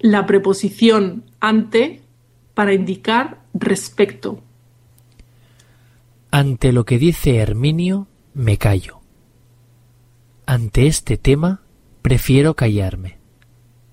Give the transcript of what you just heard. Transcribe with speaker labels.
Speaker 1: la preposición ante para indicar respecto.
Speaker 2: Ante lo que dice Herminio, me callo. Ante este tema, prefiero callarme.